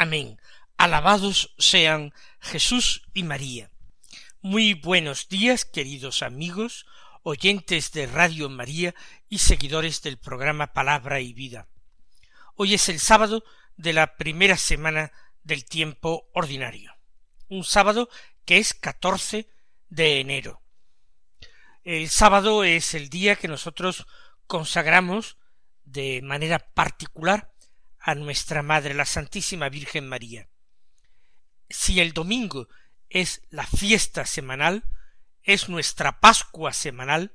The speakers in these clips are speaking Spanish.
Amén. Alabados sean Jesús y María. Muy buenos días, queridos amigos, oyentes de Radio María y seguidores del programa Palabra y Vida. Hoy es el sábado de la primera semana del tiempo ordinario. Un sábado que es 14 de enero. El sábado es el día que nosotros consagramos de manera particular a nuestra Madre, la Santísima Virgen María. Si el domingo es la fiesta semanal, es nuestra Pascua semanal,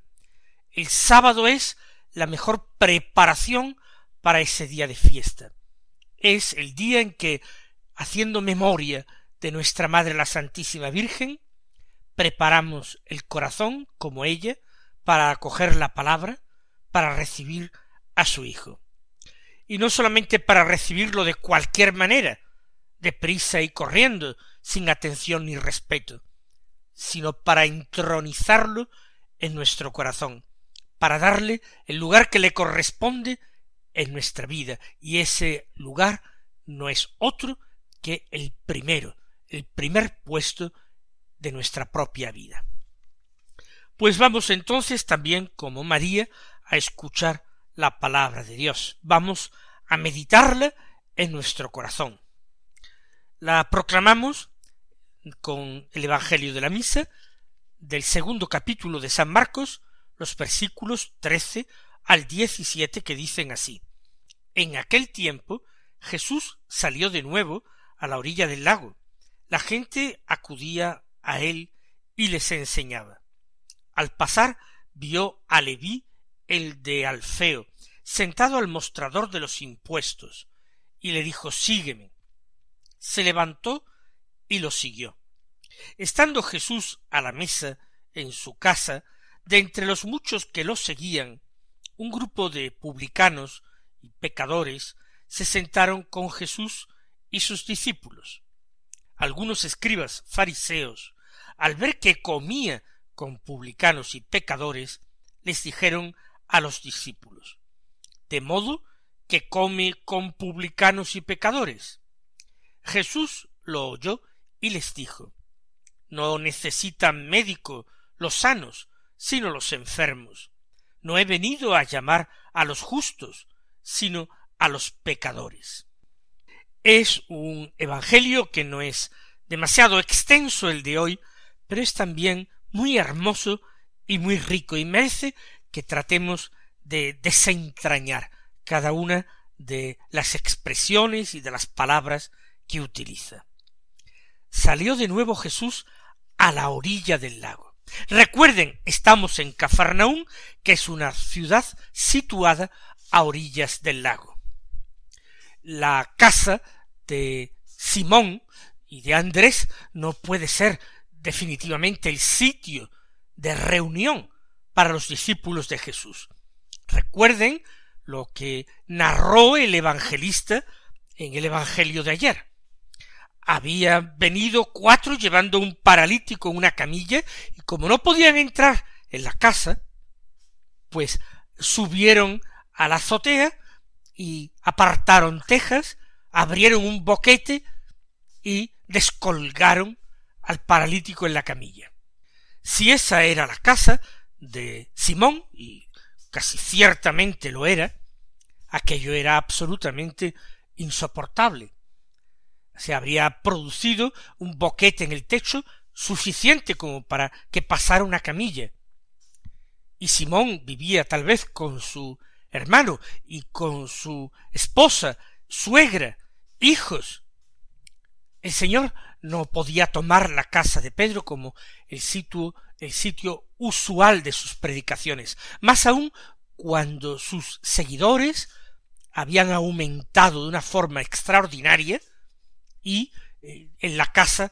el sábado es la mejor preparación para ese día de fiesta. Es el día en que, haciendo memoria de nuestra Madre la Santísima Virgen, preparamos el corazón, como ella, para acoger la palabra, para recibir a su Hijo. Y no solamente para recibirlo de cualquier manera, deprisa y corriendo, sin atención ni respeto, sino para entronizarlo en nuestro corazón, para darle el lugar que le corresponde en nuestra vida, y ese lugar no es otro que el primero, el primer puesto de nuestra propia vida. Pues vamos entonces también, como María, a escuchar la palabra de Dios. Vamos a meditarla en nuestro corazón. La proclamamos con el Evangelio de la Misa del segundo capítulo de San Marcos, los versículos trece al diecisiete que dicen así. En aquel tiempo Jesús salió de nuevo a la orilla del lago. La gente acudía a él y les enseñaba. Al pasar vio a Leví el de Alfeo, sentado al mostrador de los impuestos, y le dijo Sígueme. Se levantó y lo siguió. Estando Jesús a la mesa en su casa, de entre los muchos que lo seguían, un grupo de publicanos y pecadores se sentaron con Jesús y sus discípulos. Algunos escribas fariseos, al ver que comía con publicanos y pecadores, les dijeron a los discípulos, de modo que come con publicanos y pecadores. Jesús lo oyó y les dijo, no necesitan médico los sanos, sino los enfermos. No he venido a llamar a los justos, sino a los pecadores. Es un evangelio que no es demasiado extenso el de hoy, pero es también muy hermoso y muy rico y merece que tratemos de desentrañar cada una de las expresiones y de las palabras que utiliza. Salió de nuevo Jesús a la orilla del lago. Recuerden, estamos en Cafarnaún, que es una ciudad situada a orillas del lago. La casa de Simón y de Andrés no puede ser definitivamente el sitio de reunión para los discípulos de Jesús. Recuerden lo que narró el evangelista en el Evangelio de ayer. Había venido cuatro llevando un paralítico en una camilla y como no podían entrar en la casa, pues subieron a la azotea y apartaron tejas, abrieron un boquete y descolgaron al paralítico en la camilla. Si esa era la casa, de Simón, y casi ciertamente lo era, aquello era absolutamente insoportable. Se habría producido un boquete en el techo suficiente como para que pasara una camilla. Y Simón vivía tal vez con su hermano y con su esposa, suegra, hijos. El Señor no podía tomar la casa de Pedro como el sitio, el sitio usual de sus predicaciones, más aún cuando sus seguidores habían aumentado de una forma extraordinaria, y eh, en la casa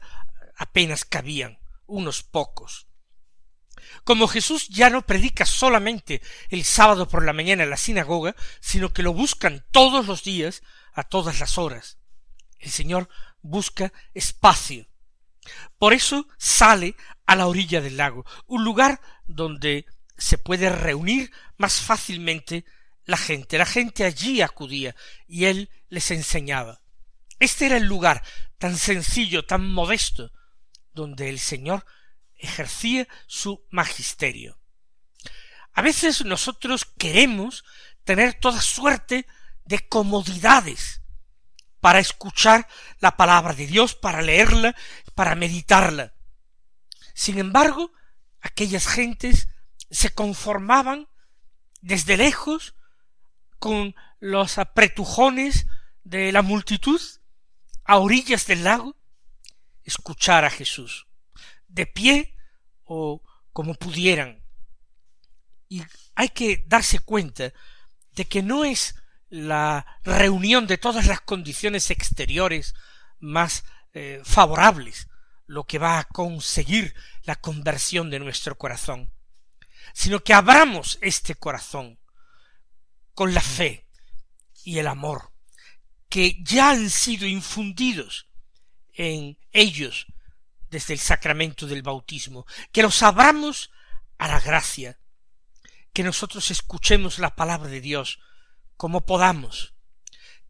apenas cabían unos pocos. Como Jesús ya no predica solamente el sábado por la mañana en la sinagoga, sino que lo buscan todos los días, a todas las horas. El Señor busca espacio. Por eso sale a la orilla del lago, un lugar donde se puede reunir más fácilmente la gente. La gente allí acudía y él les enseñaba. Este era el lugar tan sencillo, tan modesto, donde el Señor ejercía su magisterio. A veces nosotros queremos tener toda suerte de comodidades para escuchar la palabra de Dios, para leerla, para meditarla. Sin embargo, aquellas gentes se conformaban desde lejos con los apretujones de la multitud a orillas del lago, escuchar a Jesús, de pie o como pudieran. Y hay que darse cuenta de que no es la reunión de todas las condiciones exteriores más eh, favorables lo que va a conseguir la conversión de nuestro corazón, sino que abramos este corazón con la fe y el amor que ya han sido infundidos en ellos desde el sacramento del bautismo, que los abramos a la gracia, que nosotros escuchemos la palabra de Dios como podamos,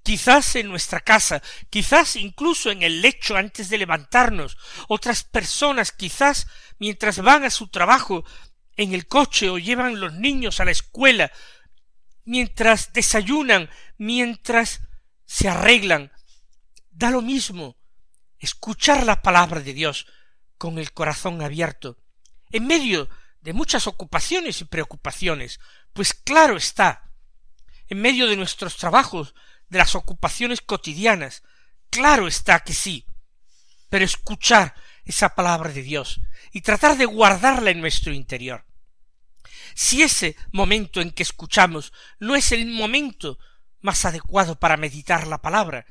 quizás en nuestra casa, quizás incluso en el lecho antes de levantarnos, otras personas quizás mientras van a su trabajo en el coche o llevan los niños a la escuela, mientras desayunan, mientras se arreglan, da lo mismo, escuchar la palabra de Dios con el corazón abierto, en medio de muchas ocupaciones y preocupaciones, pues claro está, en medio de nuestros trabajos, de las ocupaciones cotidianas, claro está que sí, pero escuchar esa palabra de Dios y tratar de guardarla en nuestro interior. Si ese momento en que escuchamos no es el momento más adecuado para meditar la palabra,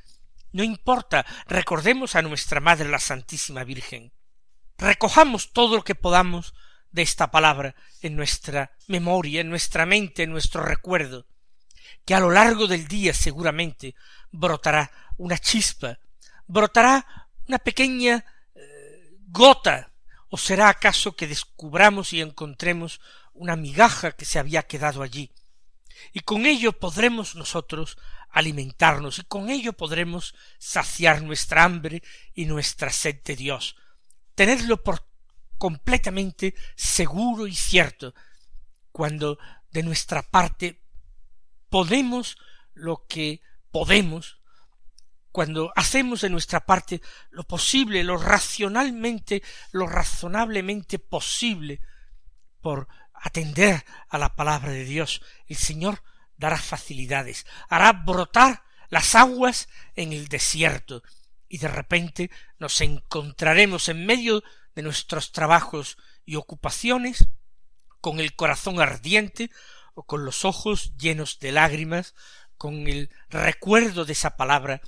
no importa, recordemos a nuestra Madre la Santísima Virgen. Recojamos todo lo que podamos de esta palabra en nuestra memoria, en nuestra mente, en nuestro recuerdo, que a lo largo del día seguramente brotará una chispa, brotará una pequeña eh, gota, o será acaso que descubramos y encontremos una migaja que se había quedado allí, y con ello podremos nosotros alimentarnos y con ello podremos saciar nuestra hambre y nuestra sed de Dios, tenerlo por completamente seguro y cierto, cuando de nuestra parte podemos lo que podemos, cuando hacemos de nuestra parte lo posible, lo racionalmente, lo razonablemente posible por atender a la palabra de Dios, el Señor dará facilidades, hará brotar las aguas en el desierto, y de repente nos encontraremos en medio de nuestros trabajos y ocupaciones, con el corazón ardiente o con los ojos llenos de lágrimas, con el recuerdo de esa palabra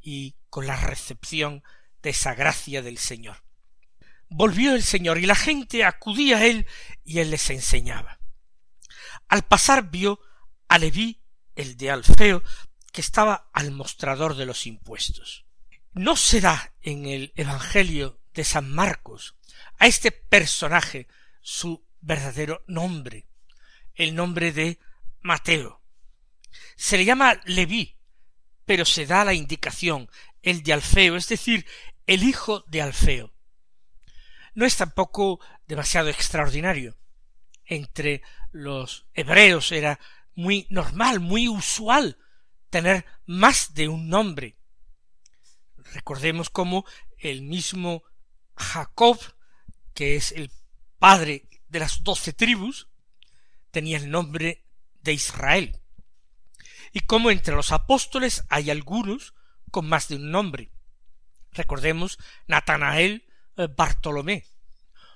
y con la recepción de esa gracia del Señor. Volvió el Señor y la gente acudía a él y él les enseñaba. Al pasar vio a Leví, el de Alfeo, que estaba al mostrador de los impuestos. No será en el Evangelio de San Marcos a este personaje su verdadero nombre, el nombre de Mateo. Se le llama Leví, pero se da la indicación el de Alfeo, es decir, el hijo de Alfeo. No es tampoco demasiado extraordinario. Entre los hebreos era muy normal, muy usual tener más de un nombre. Recordemos cómo el mismo Jacob, que es el padre de las doce tribus, tenía el nombre de Israel. Y cómo entre los apóstoles hay algunos con más de un nombre. Recordemos Natanael eh, Bartolomé,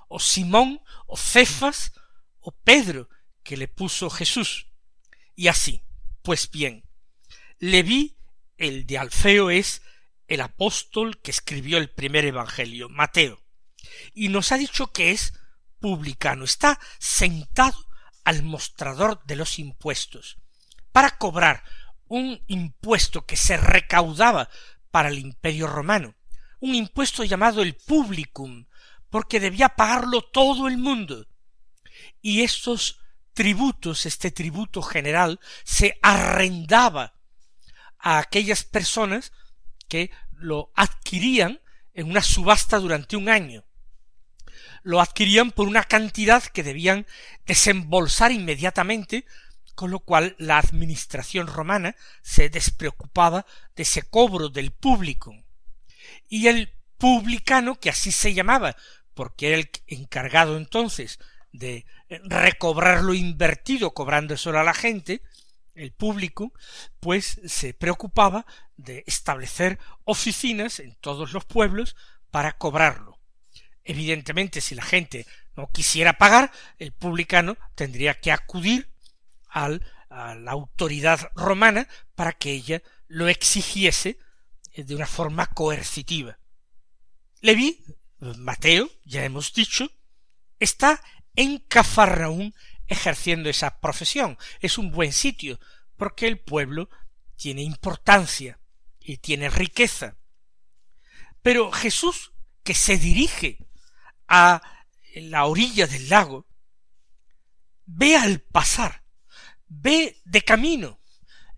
o Simón, o Cefas, o Pedro, que le puso Jesús. Y así, pues bien, Leví, el de Alfeo, es el apóstol que escribió el primer Evangelio, Mateo, y nos ha dicho que es publicano, está sentado al mostrador de los impuestos, para cobrar un impuesto que se recaudaba para el imperio romano, un impuesto llamado el publicum, porque debía pagarlo todo el mundo. Y estos tributos, este tributo general, se arrendaba a aquellas personas que lo adquirían en una subasta durante un año. Lo adquirían por una cantidad que debían desembolsar inmediatamente, con lo cual la administración romana se despreocupaba de ese cobro del público. Y el publicano, que así se llamaba, porque era el encargado entonces de recobrar lo invertido cobrándoselo a la gente, el público, pues se preocupaba de establecer oficinas en todos los pueblos para cobrarlo. Evidentemente, si la gente no quisiera pagar, el publicano tendría que acudir a la autoridad romana para que ella lo exigiese de una forma coercitiva. Leví, Mateo, ya hemos dicho, está en Cafarnaún ejerciendo esa profesión. Es un buen sitio, porque el pueblo tiene importancia y tiene riqueza. Pero Jesús, que se dirige a la orilla del lago, ve al pasar, ve de camino,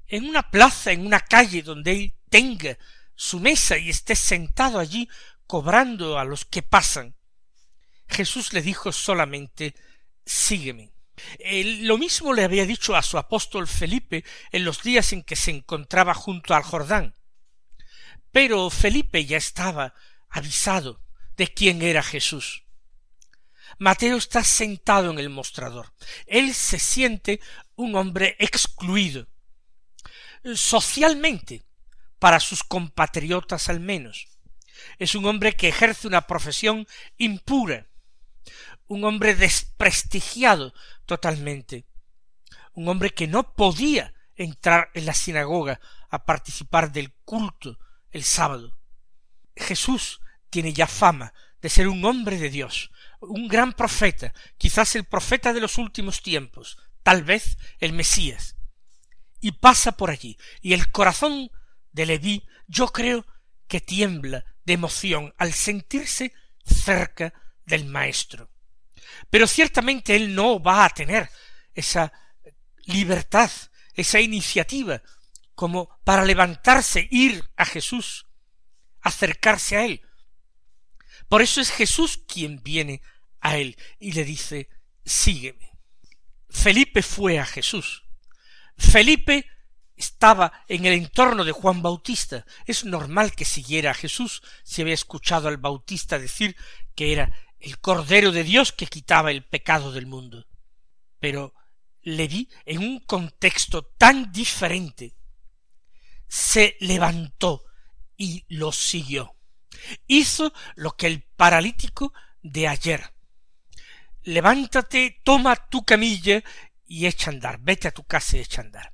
en una plaza, en una calle donde él tenga su mesa y esté sentado allí cobrando a los que pasan. Jesús le dijo solamente sígueme lo mismo le había dicho a su apóstol Felipe en los días en que se encontraba junto al Jordán. Pero Felipe ya estaba avisado de quién era Jesús. Mateo está sentado en el mostrador. Él se siente un hombre excluido, socialmente, para sus compatriotas al menos. Es un hombre que ejerce una profesión impura, un hombre desprestigiado totalmente, un hombre que no podía entrar en la sinagoga a participar del culto el sábado. Jesús tiene ya fama de ser un hombre de Dios, un gran profeta, quizás el profeta de los últimos tiempos, tal vez el Mesías. Y pasa por allí, y el corazón de Leví, yo creo que tiembla de emoción al sentirse cerca del Maestro. Pero ciertamente él no va a tener esa libertad, esa iniciativa, como para levantarse, ir a Jesús, acercarse a él. Por eso es Jesús quien viene a él y le dice, sígueme. Felipe fue a Jesús. Felipe estaba en el entorno de Juan Bautista. Es normal que siguiera a Jesús si había escuchado al Bautista decir que era el Cordero de Dios que quitaba el pecado del mundo. Pero le vi en un contexto tan diferente, se levantó y lo siguió. Hizo lo que el paralítico de ayer. Levántate, toma tu camilla y echa a andar, vete a tu casa y echa a andar.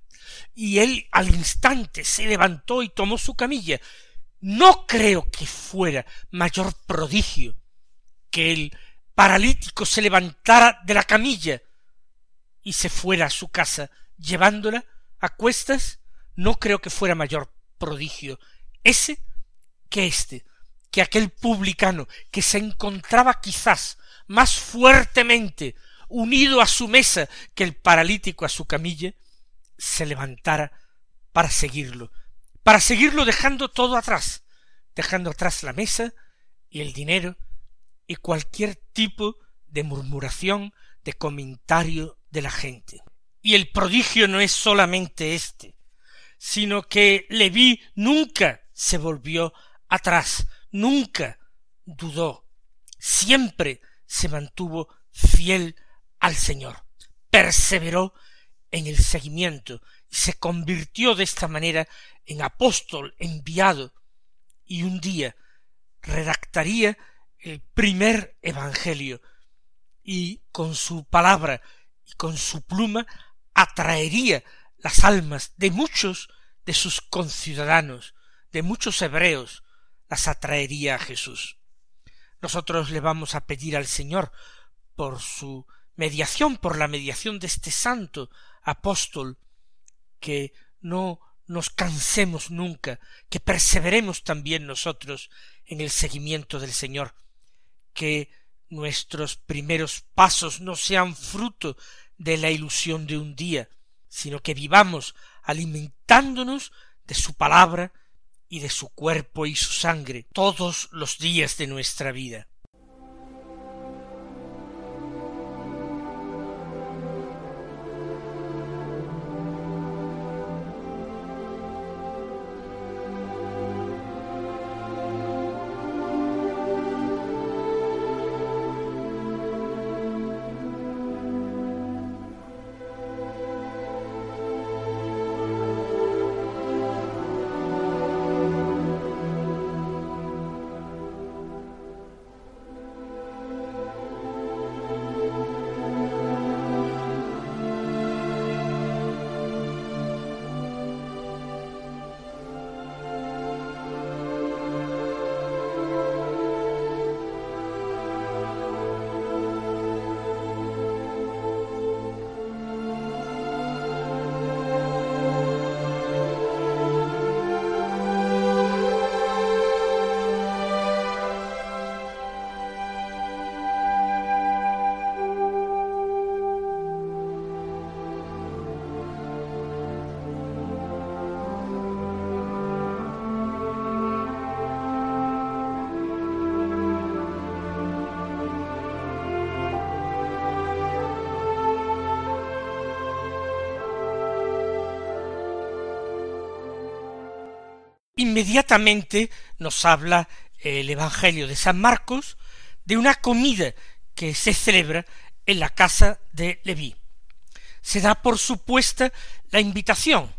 Y él al instante se levantó y tomó su camilla. No creo que fuera mayor prodigio que el paralítico se levantara de la camilla y se fuera a su casa llevándola a cuestas, no creo que fuera mayor prodigio ese que éste, que aquel publicano que se encontraba quizás más fuertemente unido a su mesa que el paralítico a su camilla, se levantara para seguirlo, para seguirlo dejando todo atrás, dejando atrás la mesa y el dinero y cualquier tipo de murmuración, de comentario de la gente. Y el prodigio no es solamente este, sino que Leví nunca se volvió atrás, nunca dudó, siempre se mantuvo fiel al Señor, perseveró en el seguimiento y se convirtió de esta manera en apóstol enviado y un día redactaría el primer Evangelio y con su palabra y con su pluma atraería las almas de muchos de sus conciudadanos, de muchos hebreos, las atraería a Jesús. Nosotros le vamos a pedir al Señor por su mediación, por la mediación de este santo apóstol, que no nos cansemos nunca, que perseveremos también nosotros en el seguimiento del Señor, que nuestros primeros pasos no sean fruto de la ilusión de un día, sino que vivamos alimentándonos de su palabra y de su cuerpo y su sangre todos los días de nuestra vida. Inmediatamente nos habla el Evangelio de San Marcos de una comida que se celebra en la casa de Leví. Se da por supuesta la invitación,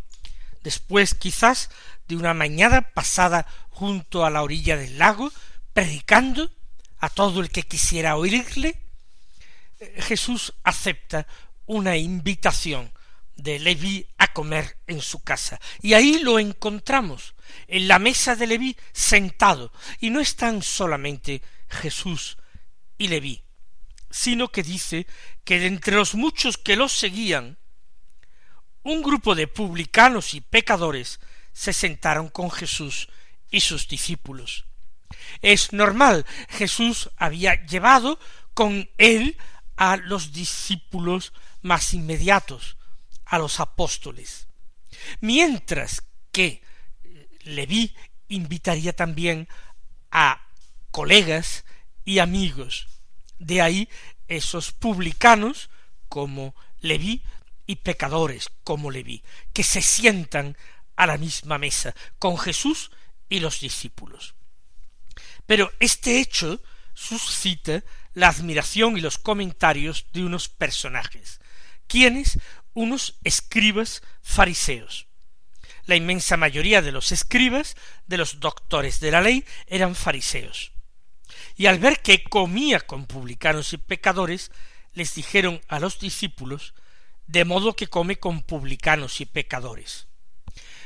después quizás de una mañana pasada junto a la orilla del lago, predicando a todo el que quisiera oírle, Jesús acepta una invitación de Leví a comer en su casa. Y ahí lo encontramos, en la mesa de Leví, sentado. Y no están solamente Jesús y Leví, sino que dice que de entre los muchos que los seguían, un grupo de publicanos y pecadores se sentaron con Jesús y sus discípulos. Es normal, Jesús había llevado con él a los discípulos más inmediatos, a los apóstoles. Mientras que Leví invitaría también a colegas y amigos. De ahí esos publicanos como Leví y pecadores como Leví, que se sientan a la misma mesa con Jesús y los discípulos. Pero este hecho suscita la admiración y los comentarios de unos personajes, quienes unos escribas fariseos. La inmensa mayoría de los escribas, de los doctores de la ley, eran fariseos. Y al ver que comía con publicanos y pecadores, les dijeron a los discípulos, de modo que come con publicanos y pecadores.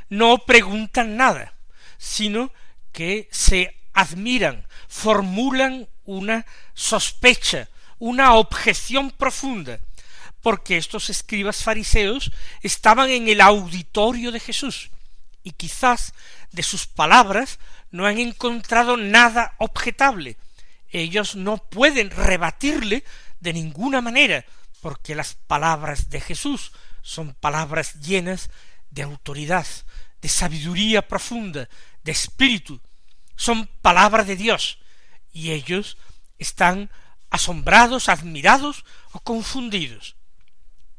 No preguntan nada, sino que se admiran, formulan una sospecha, una objeción profunda, porque estos escribas fariseos estaban en el auditorio de Jesús y quizás de sus palabras no han encontrado nada objetable. Ellos no pueden rebatirle de ninguna manera, porque las palabras de Jesús son palabras llenas de autoridad, de sabiduría profunda, de espíritu, son palabras de Dios, y ellos están asombrados, admirados o confundidos.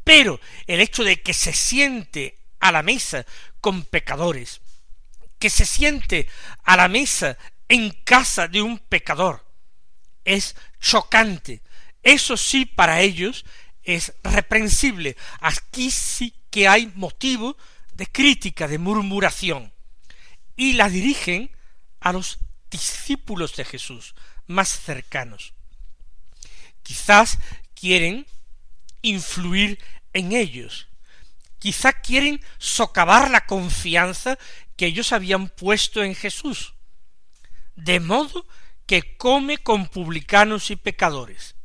Pero el hecho de que se siente a la mesa con pecadores, que se siente a la mesa en casa de un pecador, es chocante. Eso sí para ellos es reprensible. Aquí sí que hay motivo de crítica, de murmuración. Y la dirigen a los discípulos de Jesús más cercanos. Quizás quieren influir en ellos. Quizá quieren socavar la confianza que ellos habían puesto en Jesús. de modo que come con publicanos y pecadores.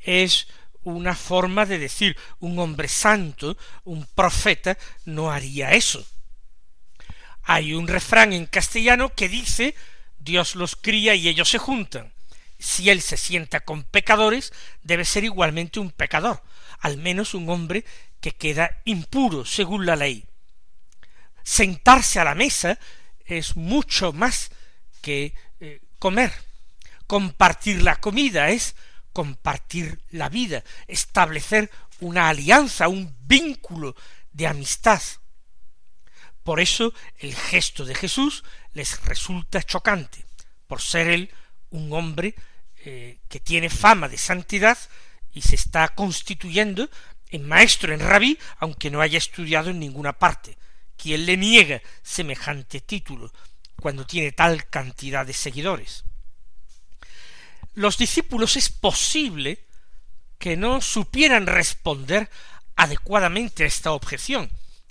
Es una forma de decir un hombre santo, un profeta, no haría eso. Hay un refrán en castellano que dice Dios los cría y ellos se juntan. Si él se sienta con pecadores, debe ser igualmente un pecador, al menos un hombre que queda impuro según la ley. Sentarse a la mesa es mucho más que eh, comer. Compartir la comida es compartir la vida, establecer una alianza, un vínculo de amistad. Por eso el gesto de Jesús les resulta chocante, por ser él un hombre eh, que tiene fama de santidad y se está constituyendo en maestro, en rabí, aunque no haya estudiado en ninguna parte. ¿Quién le niega semejante título cuando tiene tal cantidad de seguidores? Los discípulos es posible que no supieran responder adecuadamente a esta objeción.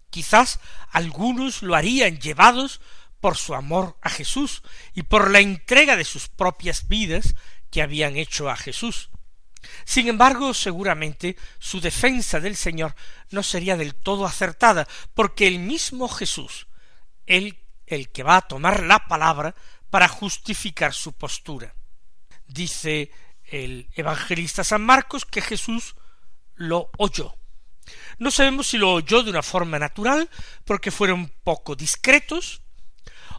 Quizás algunos lo harían llevados por su amor a Jesús y por la entrega de sus propias vidas que habían hecho a Jesús. Sin embargo, seguramente su defensa del Señor no sería del todo acertada, porque el mismo Jesús, él el que va a tomar la palabra para justificar su postura. Dice el evangelista San Marcos que Jesús lo oyó. No sabemos si lo oyó de una forma natural, porque fueron poco discretos,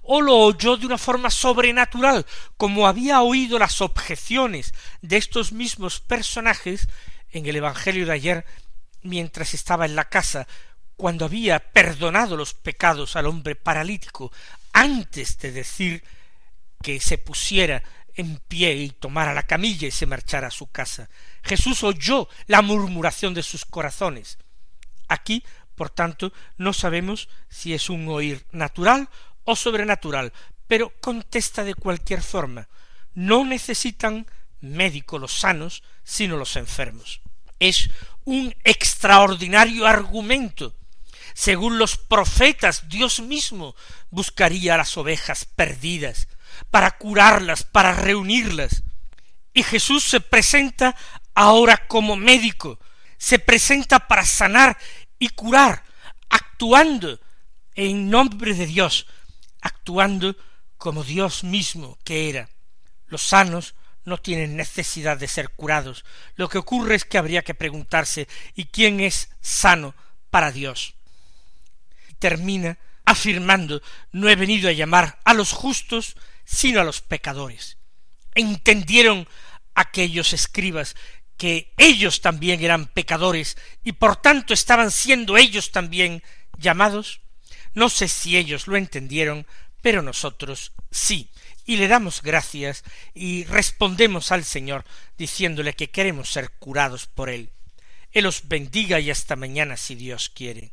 o lo oyó de una forma sobrenatural, como había oído las objeciones de estos mismos personajes en el Evangelio de ayer, mientras estaba en la casa, cuando había perdonado los pecados al hombre paralítico, antes de decir que se pusiera en pie y tomara la camilla y se marchara a su casa. Jesús oyó la murmuración de sus corazones. Aquí, por tanto, no sabemos si es un oír natural o sobrenatural, pero contesta de cualquier forma. No necesitan médico los sanos, sino los enfermos. Es un extraordinario argumento. Según los profetas, Dios mismo buscaría a las ovejas perdidas, para curarlas, para reunirlas. Y Jesús se presenta ahora como médico, se presenta para sanar y curar, actuando en nombre de Dios, actuando como Dios mismo que era. Los sanos no tienen necesidad de ser curados. Lo que ocurre es que habría que preguntarse ¿y quién es sano para Dios? Termina afirmando no he venido a llamar a los justos, sino a los pecadores. Entendieron aquellos escribas que ellos también eran pecadores y por tanto estaban siendo ellos también llamados. No sé si ellos lo entendieron, pero nosotros sí. Y le damos gracias y respondemos al Señor diciéndole que queremos ser curados por Él. Él os bendiga y hasta mañana si Dios quiere.